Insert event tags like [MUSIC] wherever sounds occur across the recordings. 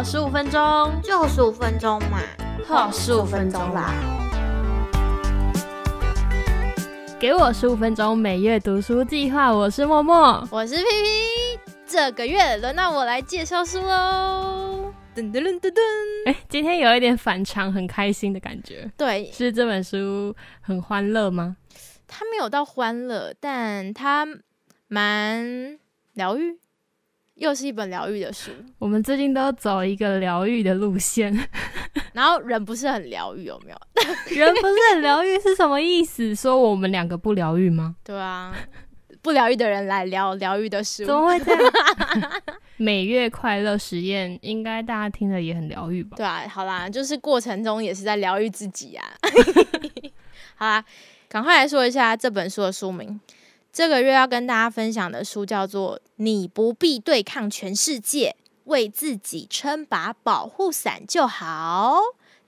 后十五分钟，就十五分钟嘛，后十五分钟啦。给我十五分钟，每月读书计划。我是默默，我是皮皮。这个月轮到我来介绍书喽。噔噔噔噔噔。哎，今天有一点反常，很开心的感觉。对，是这本书很欢乐吗？它没有到欢乐，但它蛮疗愈。又是一本疗愈的书。我们最近都走一个疗愈的路线，[LAUGHS] 然后人不是很疗愈，有没有？[LAUGHS] 人不是很疗愈是什么意思？说我们两个不疗愈吗？对啊，不疗愈的人来聊疗愈的书，怎么会这样？[LAUGHS] 每月快乐实验，应该大家听了也很疗愈吧？对啊，好啦，就是过程中也是在疗愈自己啊。好啦，赶快来说一下这本书的书名。这个月要跟大家分享的书叫做《你不必对抗全世界，为自己撑把保护伞就好》，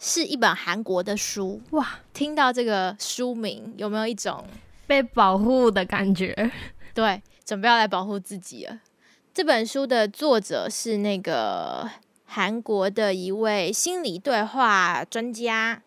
是一本韩国的书。哇，听到这个书名，有没有一种被保护的感觉？对，准备要来保护自己了。这本书的作者是那个韩国的一位心理对话专家，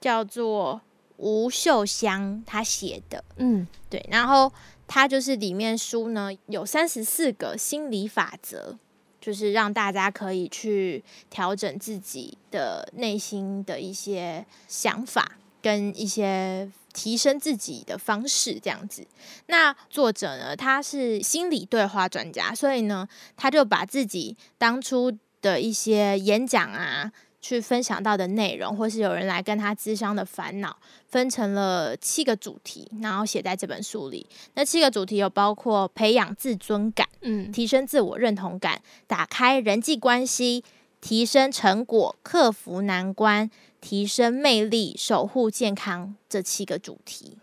叫做吴秀香，他写的。嗯，对，然后。它就是里面书呢有三十四个心理法则，就是让大家可以去调整自己的内心的一些想法跟一些提升自己的方式，这样子。那作者呢，他是心理对话专家，所以呢，他就把自己当初的一些演讲啊。去分享到的内容，或是有人来跟他咨商的烦恼，分成了七个主题，然后写在这本书里。那七个主题有包括培养自尊感，嗯，提升自我认同感，打开人际关系，提升成果，克服难关，提升魅力，守护健康这七个主题。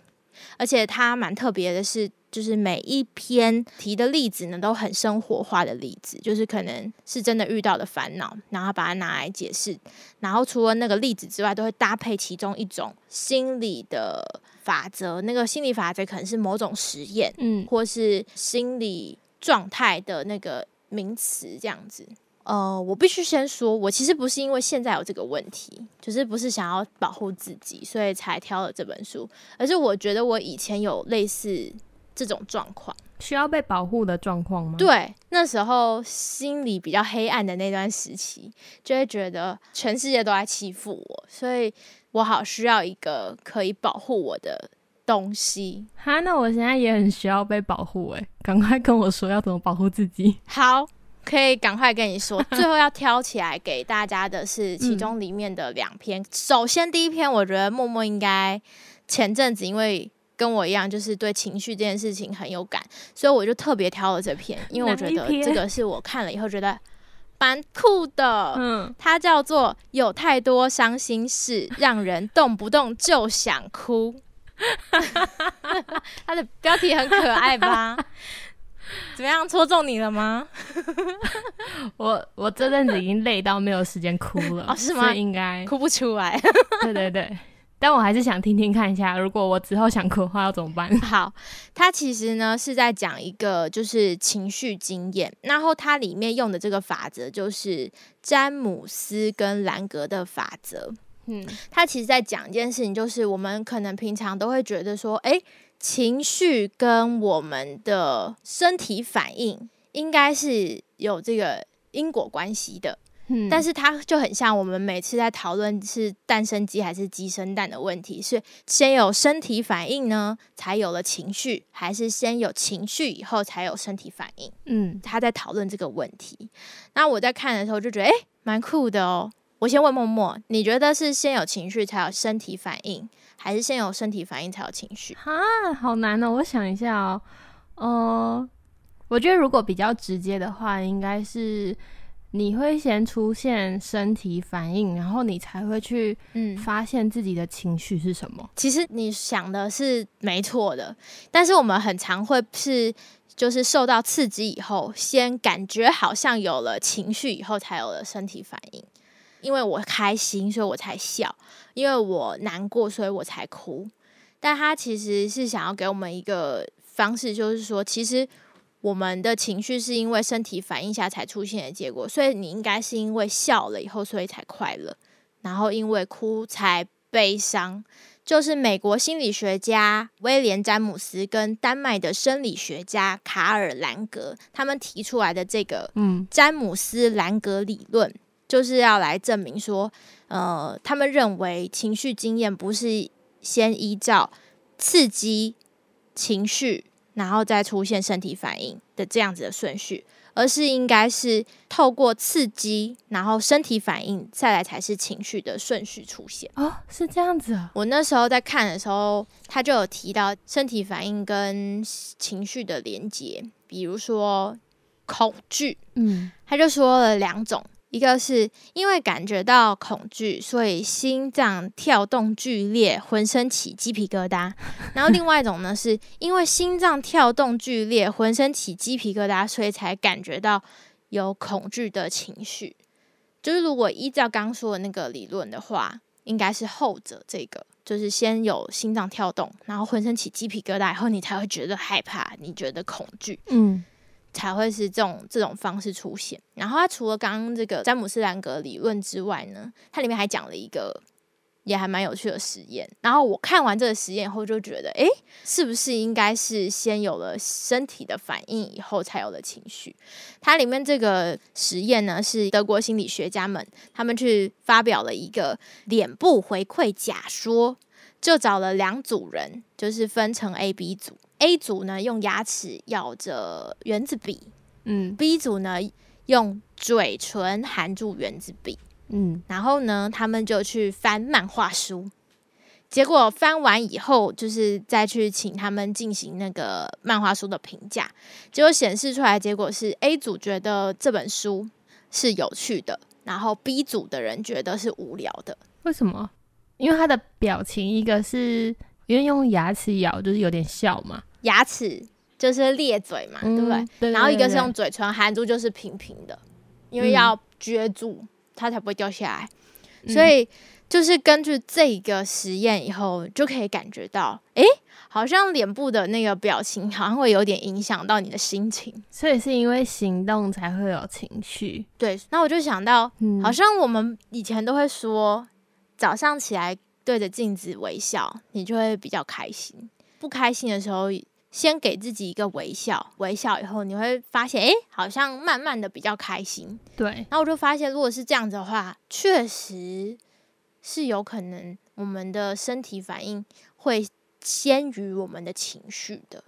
而且它蛮特别的是。就是每一篇提的例子呢，都很生活化的例子，就是可能是真的遇到的烦恼，然后把它拿来解释。然后除了那个例子之外，都会搭配其中一种心理的法则。那个心理法则可能是某种实验，嗯，或是心理状态的那个名词这样子。呃，我必须先说，我其实不是因为现在有这个问题，就是不是想要保护自己，所以才挑了这本书，而是我觉得我以前有类似。这种状况需要被保护的状况吗？对，那时候心里比较黑暗的那段时期，就会觉得全世界都在欺负我，所以我好需要一个可以保护我的东西。哈，那我现在也很需要被保护，诶，赶快跟我说要怎么保护自己。好，可以赶快跟你说。[LAUGHS] 最后要挑起来给大家的是其中里面的两篇。首先第一篇，我觉得默默应该前阵子因为。跟我一样，就是对情绪这件事情很有感，所以我就特别挑了这篇，因为我觉得这个是我看了以后觉得蛮酷的。嗯，它叫做《有太多伤心事，让人动不动就想哭》。[LAUGHS] 它的标题很可爱吧？怎么样，戳中你了吗？[LAUGHS] 我我这阵子已经累到没有时间哭了，哦，是吗？应该哭不出来。对对对。[LAUGHS] 但我还是想听听看一下，如果我之后想哭的话要怎么办？[LAUGHS] 好，它其实呢是在讲一个就是情绪经验，然后它里面用的这个法则就是詹姆斯跟兰格的法则。嗯，他其实在讲一件事情，就是我们可能平常都会觉得说，哎，情绪跟我们的身体反应应该是有这个因果关系的。但是它就很像我们每次在讨论是蛋生鸡还是鸡生蛋的问题，是先有身体反应呢，才有了情绪，还是先有情绪以后才有身体反应？嗯，他在讨论这个问题。那我在看的时候就觉得，哎，蛮酷的哦。我先问默默，你觉得是先有情绪才有身体反应，还是先有身体反应才有情绪？啊，好难哦！我想一下哦，呃，我觉得如果比较直接的话，应该是。你会先出现身体反应，然后你才会去嗯发现自己的情绪是什么。其实你想的是没错的，但是我们很常会是就是受到刺激以后，先感觉好像有了情绪，以后才有了身体反应。因为我开心，所以我才笑；因为我难过，所以我才哭。但他其实是想要给我们一个方式，就是说，其实。我们的情绪是因为身体反应下才出现的结果，所以你应该是因为笑了以后，所以才快乐，然后因为哭才悲伤。就是美国心理学家威廉詹姆斯跟丹麦的生理学家卡尔兰格他们提出来的这个嗯詹姆斯兰格理论，就是要来证明说，呃，他们认为情绪经验不是先依照刺激情绪，然后再出现身体反应的这样子的顺序，而是应该是透过刺激，然后身体反应，再来才是情绪的顺序出现。哦，是这样子啊。我那时候在看的时候，他就有提到身体反应跟情绪的连接，比如说恐惧，嗯他就说了两种，一个是因为感觉到恐惧，所以心脏跳动剧烈，浑身起鸡皮疙瘩；然后另外一种呢，是因为心脏跳动剧烈，浑身起鸡皮疙瘩，所以才感觉到有恐惧的情绪。就是如果依照刚说的那个理论的话，应该是后者这个，就是先有心脏跳动，然后浑身起鸡皮疙瘩以后，你才会觉得害怕，你觉得恐惧。嗯才会是这种这种方式出现。然后他除了刚刚这个詹姆斯兰格理论之外呢，它里面还讲了一个也还蛮有趣的实验。然后我看完这个实验后就觉得，诶，是不是应该是先有了身体的反应，以后才有了情绪？它里面这个实验呢，是德国心理学家们他们去发表了一个脸部回馈假说。就找了两组人，就是分成 A、B 组。A 组呢用牙齿咬着圆子笔嗯，B 组呢用嘴唇含住圆子笔。嗯然后呢，他们就去翻漫画书。结果翻完以后，就是再去请他们进行那个漫画书的评价。结果显示出来，结果是 A 组觉得这本书是有趣的，然后 B 组的人觉得是无聊的。为什么？因为他的表情，一个是因为用牙齿咬，就是有点笑嘛，牙齿就是咧嘴嘛，对不对？然后一个是用嘴唇含住，就是平平的，因为嗯要撅住它才不会掉下来。所以就是根据这个实验以后，就可以感觉到，诶，好像脸部的那个表情好像会有点影响到你的心情。所以是因为行动才会有情绪。对，那我就想到，嗯好像我们以前都会说，早上起来对着镜子微笑，你就会比较开心。不开心的时候，先给自己一个微笑，微笑以后你会发现，诶，好像慢慢的比较开心。对，然后我就发现，如果是这样子的话，确实是有可能我们的身体反应会先于我们的情绪的，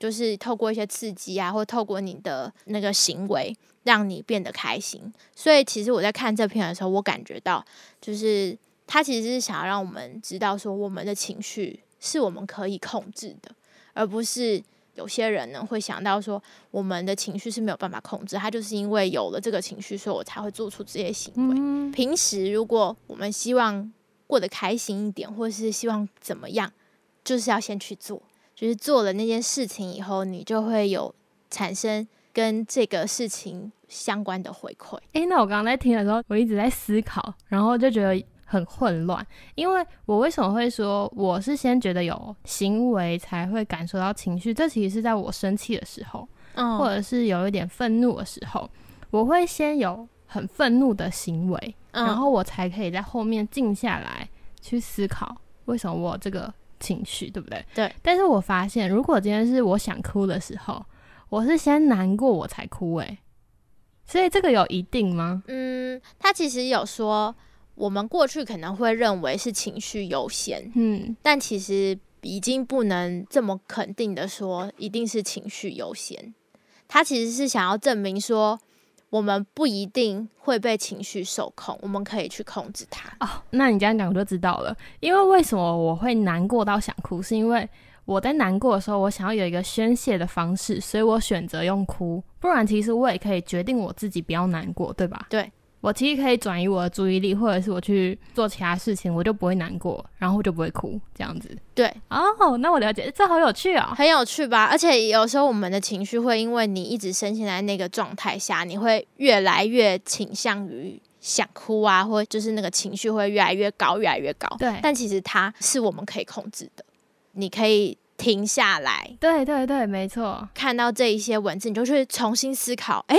就是透过一些刺激啊，或透过你的那个行为，让你变得开心。所以，其实我在看这篇的时候，我感觉到，就是他其实是想要让我们知道，说我们的情绪是我们可以控制的，而不是。有些人呢会想到说，我们的情绪是没有办法控制，他就是因为有了这个情绪，所以我才会做出这些行为。嗯平时如果我们希望过得开心一点，或是希望怎么样，就是要先去做。就是做了那件事情以后，你就会有产生跟这个事情相关的回馈。诶，那我刚刚在听的时候，我一直在思考，然后就觉得很混乱。因为我为什么会说我是先觉得有行为才会感受到情绪？这其实是在我生气的时候，嗯或者是有一点愤怒的时候，我会先有很愤怒的行为，嗯然后我才可以在后面静下来去思考为什么我这个情绪，对不对？对。但是我发现，如果今天是我想哭的时候，我是先难过我才哭、诶，所以这个有一定吗？嗯，他其实有说，我们过去可能会认为是情绪优先，嗯但其实已经不能这么肯定的说一定是情绪优先。他其实是想要证明说，我们不一定会被情绪受控，我们可以去控制它。哦，那你这样讲我就知道了。因为为什么我会难过到想哭，是因为我在难过的时候，我想要有一个宣泄的方式，所以我选择用哭。不然，其实我也可以决定我自己不要难过，对吧？对，我其实可以转移我的注意力，或者是我去做其他事情，我就不会难过，然后我就不会哭，这样子。对，哦，那我了解，这好有趣哦。很有趣吧？而且有时候我们的情绪会因为你一直深陷在那个状态下，你会越来越倾向于想哭啊，或就是那个情绪会越来越高，越来越高。对但其实它是我们可以控制的。你可以停下来，对对对，没错，看到这一些文字，你就去重新思考，哎，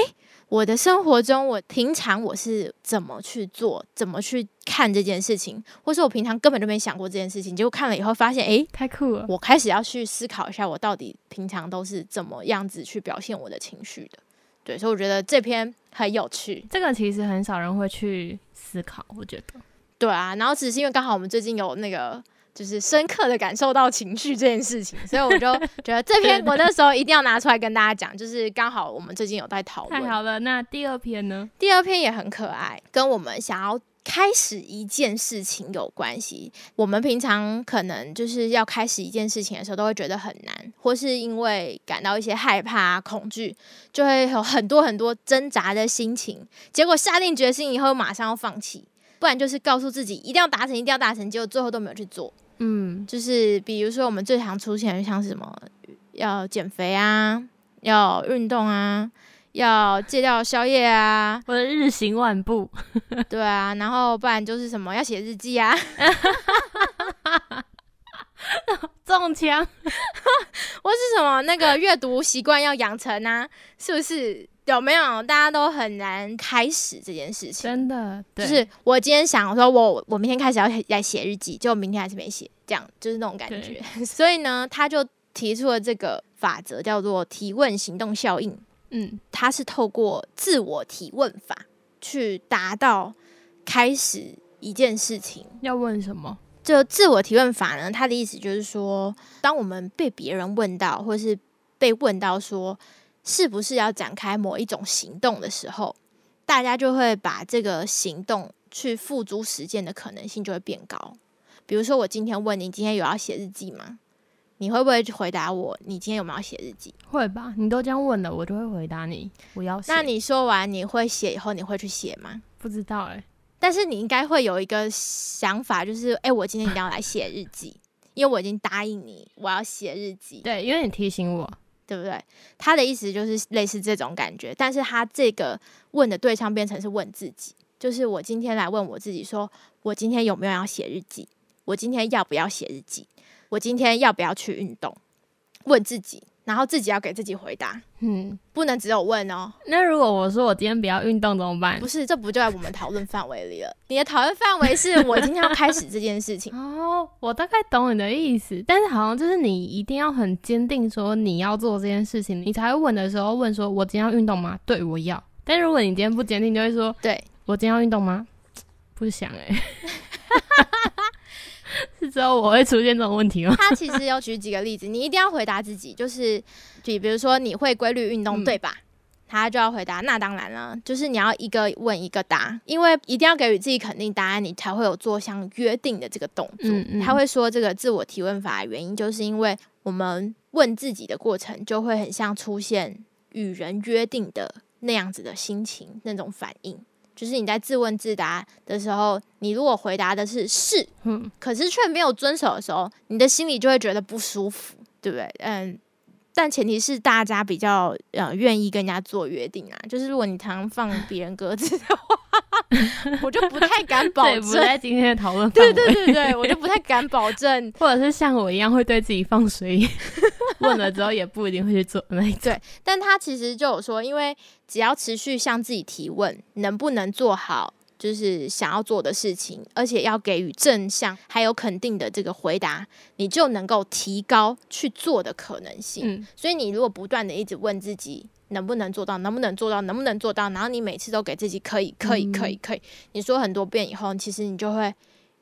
我的生活中，我平常我是怎么去做，怎么去看这件事情，或是我平常根本就没想过这件事情，结果看了以后发现，哎，太酷了，我开始要去思考一下，我到底平常都是怎么样子去表现我的情绪的。对，所以我觉得这篇很有趣。这个其实很少人会去思考，我觉得。对啊，然后只是因为刚好我们最近有那个，就是深刻的感受到情绪这件事情，所以我就 [LAUGHS] 觉得这篇我那时候一定要拿出来跟大家讲，就是刚好我们最近有在讨论。太好了，那第二篇呢？第二篇也很可爱，跟我们想要。开始一件事情有关系，我们平常可能就是要开始一件事情的时候，都会觉得很难，或是因为感到一些害怕、恐惧，就会有很多很多挣扎的心情。结果下定决心以后，马上要放弃，不然就是告诉自己一定要达成，一定要达成，结果最后都没有去做。嗯，就是比如说我们最常出现的，像什么要减肥啊，要运动啊。要戒掉宵夜啊，或者日行万步，[LAUGHS] [LAUGHS] 对啊，然后不然就是什么要写日记啊，[LAUGHS] 中枪，或是什么那个阅读习惯要养成啊，是不是？有没有？大家都很难开始这件事情，真的，就是我今天想说，我我明天开始要来写日记，就明天还是没写，这样就是那种感觉。[LAUGHS] 所以呢，他就提出了这个法则，叫做提问行动效应。嗯，他是透过自我提问法去达到开始一件事情。要问什么？就自我提问法呢？他的意思就是说，当我们被别人问到，或是被问到说是不是要展开某一种行动的时候，大家就会把这个行动去付诸实践的可能性就会变高。比如说，我今天问你，今天有要写日记吗？你会不会回答我？你今天有没有写日记？会吧，你都这样问了，我就会回答你。我要写。那你说完你会写以后，你会去写吗？不知道哎，但是你应该会有一个想法，就是哎，我今天一定要来写日记，因为我已经答应你我要写日记。对，因为你提醒我，对不对？他的意思就是类似这种感觉，但是他这个问的对象变成是问自己，就是我今天来问我自己，说我今天有没有要写日记？我今天要不要写日记？我今天要不要去运动？问自己，然后自己要给自己回答。嗯，不能只有问哦。那如果我说我今天不要运动怎么办？不是，这不就在我们讨论范围里了？[LAUGHS] 你的讨论范围是我今天要开始这件事情。[LAUGHS] 哦，我大概懂你的意思，但是好像就是你一定要很坚定说你要做这件事情，你才会问的时候问说：“我今天要运动吗？”对，我要。但如果你今天不坚定，就会说：“对我今天要运动吗？”不想哎。[LAUGHS] [LAUGHS] 是知道我会出现这种问题吗？他其实有举几个例子，你一定要回答自己，就是比比如说你会规律运动对吧？他就要回答，那当然了，就是你要一个问一个答，因为一定要给予自己肯定答案，你才会有做像约定的这个动作。他会说这个自我提问法的原因，就是因为我们问自己的过程，就会很像出现与人约定的那样子的心情那种反应。就是你在自问自答的时候，你如果回答的是是，嗯，可是却没有遵守的时候，你的心里就会觉得不舒服，对不对？嗯，但前提是大家比较呃愿意跟人家做约定啊。就是如果你常放别人鸽子的话。[LAUGHS] 我就不太敢 [LAUGHS] 保证，不在今天的讨论。对对对对，我就不太敢保证，[LAUGHS] 或者是像我一样会对自己放水，[LAUGHS] 问了之后也不一定会去做那一对，但他其实就有说，因为只要持续向自己提问，能不能做好就是想要做的事情，而且要给予正向还有肯定的这个回答，你就能够提高去做的可能性。嗯，所以你如果不断的一直问自己。能不能做到？能不能做到？能不能做到？然后你每次都给自己可以，可以，可以，可以。你说很多遍以后，其实你就会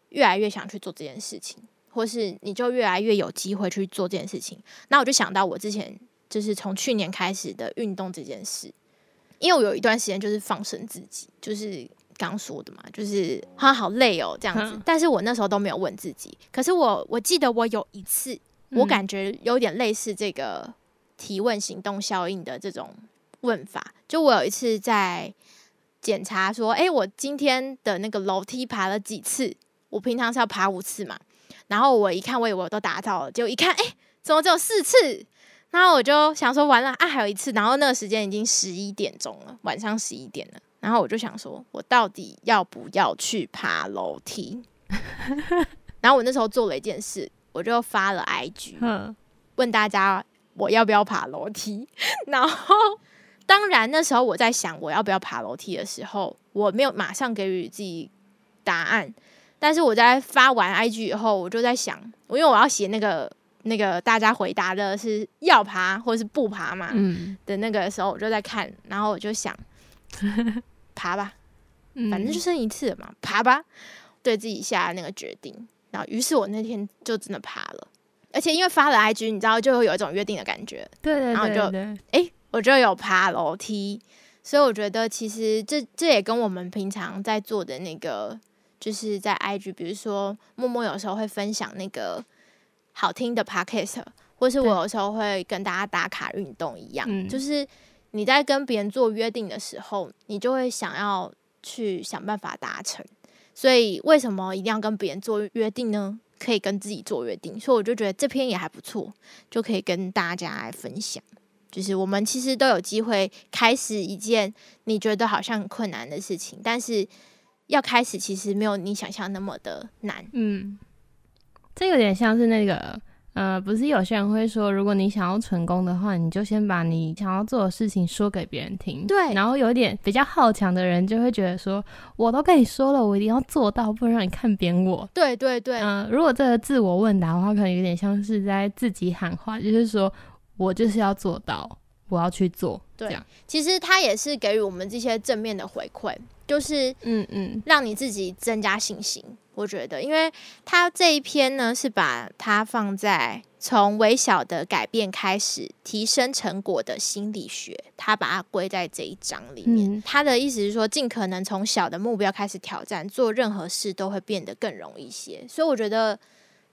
越来越想去做这件事情，或是你就越来越有机会去做这件事情。那我就想到我之前就是从去年开始的运动这件事，因为我有一段时间就是放生自己，就是刚说的嘛，就是啊好累哦这样子。但是我那时候都没有问自己。可是我我记得我有一次，我感觉有点类似这个。提问行动效应的这种问法，就我有一次在检查说，哎，我今天的那个楼梯爬了几次？我平常是要爬五次嘛，然后我一看，我以为我都达到了，就一看，哎，怎么只有四次？然后我就想说，完了啊，还有一次。然后那个时间已经十一点钟了，晚上十一点了。然后我就想说，我到底要不要去爬楼梯？[LAUGHS] 然后我那时候做了一件事，我就发了 IG。问大家我要不要爬楼梯。[LAUGHS] 然后，当然那时候我在想我要不要爬楼梯的时候，我没有马上给予自己答案。但是我在发完 IG 以后，我就在想，因为我要写那个那个大家回答的是要爬或者是不爬嘛，嗯，的那个时候，我就在看，然后我就想 [LAUGHS] 爬吧，反正就剩一次了嘛，爬吧，对自己下那个决定。然后，于是我那天就真的爬了，而且因为发了 IG，你知道，就会有一种约定的感觉，对对然后就对，诶，我就有爬楼梯。所以我觉得，其实这这也跟我们平常在做的那个。就是在 IG，比如说默默有时候会分享那个好听的 Podcast，或是我有时候会跟大家打卡运动一样。就是你在跟别人做约定的时候，你就会想要去想办法达成。所以为什么一定要跟别人做约定呢？可以跟自己做约定。所以我就觉得这篇也还不错，就可以跟大家来分享。就是我们其实都有机会开始一件你觉得好像很困难的事情，但是。要开始其实没有你想象那么的难。嗯，这有点像是那个呃，不是有些人会说，如果你想要成功的话，你就先把你想要做的事情说给别人听。对，然后有点比较好强的人就会觉得说，我都跟你说了，我一定要做到，不能让你看扁我。对对对，嗯，如果这个自我问答的话，可能有点像是在自己喊话，就是说我就是要做到，我要去做。对，其实他也是给予我们这些正面的回馈。就是嗯嗯，让你自己增加信心。我觉得，因为他这一篇呢，是把它放在从微小的改变开始提升成果的心理学，他把它归在这一章里面。他的意思是说，尽可能从小的目标开始挑战，做任何事都会变得更容易一些。所以我觉得，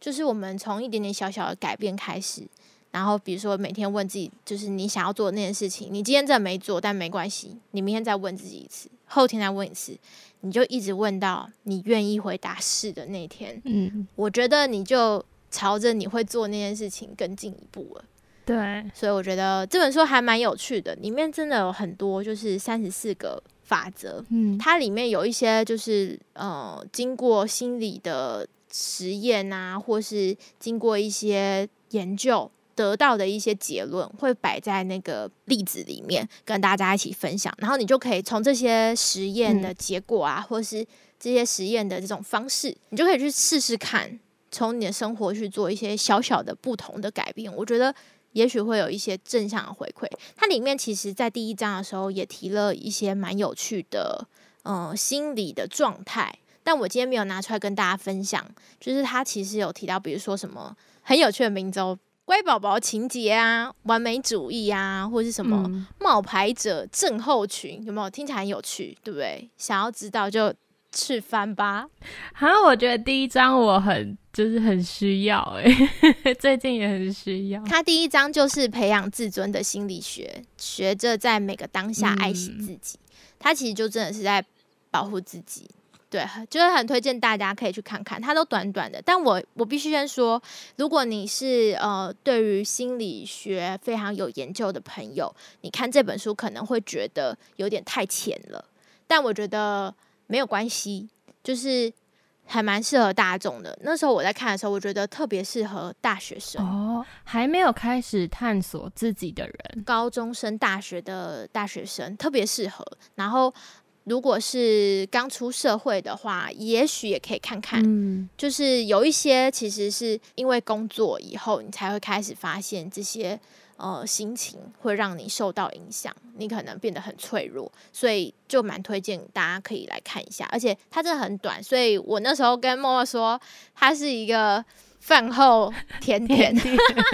就是我们从一点点小小的改变开始。然后，比如说每天问自己，就是你想要做的那件事情，你今天真的没做，但没关系，你明天再问自己一次，后天再问一次，你就一直问到你愿意回答是的那天。嗯，我觉得你就朝着你会做那件事情更进一步了。对，所以我觉得这本书还蛮有趣的，里面真的有很多就是三十四个法则。嗯，它里面有一些就是呃，经过心理的实验啊，或是经过一些研究。得到的一些结论会摆在那个例子里面，跟大家一起分享。然后你就可以从这些实验的结果啊，或是这些实验的这种方式，你就可以去试试看，从你的生活去做一些小小的不同的改变。我觉得也许会有一些正向的回馈。它里面其实，在第一章的时候也提了一些蛮有趣的，嗯，心理的状态。但我今天没有拿出来跟大家分享。就是它其实有提到，比如说什么很有趣的名州。乖宝宝情节啊，完美主义啊，或者是什么冒牌者症候群，有没有听起来很有趣，对不对？想要知道就去翻吧。好像我觉得第一章我很就是很需要，哎，[LAUGHS] 最近也很需要。他第一章就是培养自尊的心理学，学着在每个当下爱惜自己。他其实就真的是在保护自己。对，就是很推荐大家可以去看看，它都短短的。但我我必须先说，如果你是呃对于心理学非常有研究的朋友，你看这本书可能会觉得有点太浅了。但我觉得没有关系，就是还蛮适合大众的。那时候我在看的时候，我觉得特别适合大学生哦，还没有开始探索自己的人，高中生、大学的大学生特别适合。然后。如果是刚出社会的话，也许也可以看看。嗯，就是有一些其实是因为工作以后，你才会开始发现这些呃心情会让你受到影响，你可能变得很脆弱，所以就蛮推荐大家可以来看一下。而且它真的很短，所以我那时候跟默默说，它是一个饭后 [LAUGHS] 甜点。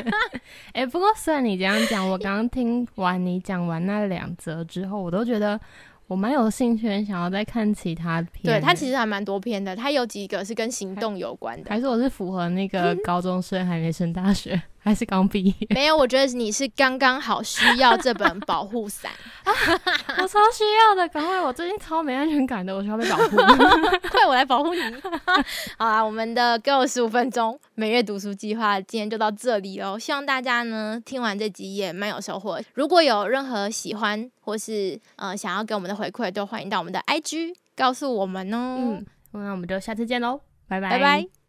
[LAUGHS] 哎，不过虽然你这样讲，我刚刚听完你讲完那两则之后，我都觉得。我蛮有兴趣，想要再看其他片。对它其实还蛮多片的，它有几个是跟行动有关的。还是我是符合那个高中生还没升大学？还是刚毕业？[LAUGHS] 没有，我觉得你是刚刚好需要这本保护伞，[LAUGHS] 我超需要的，赶快！我最近超没安全感的，我需要被保护，[LAUGHS] 快我来保护你！好啦，我们的给我十五分钟每月读书计划今天就到这里哦。希望大家呢听完这集也蛮有收获。如果有任何喜欢或是呃想要给我们的回馈，都欢迎到我们的 IG 告诉我们哦。嗯，那我们就下次见喽，拜拜拜拜。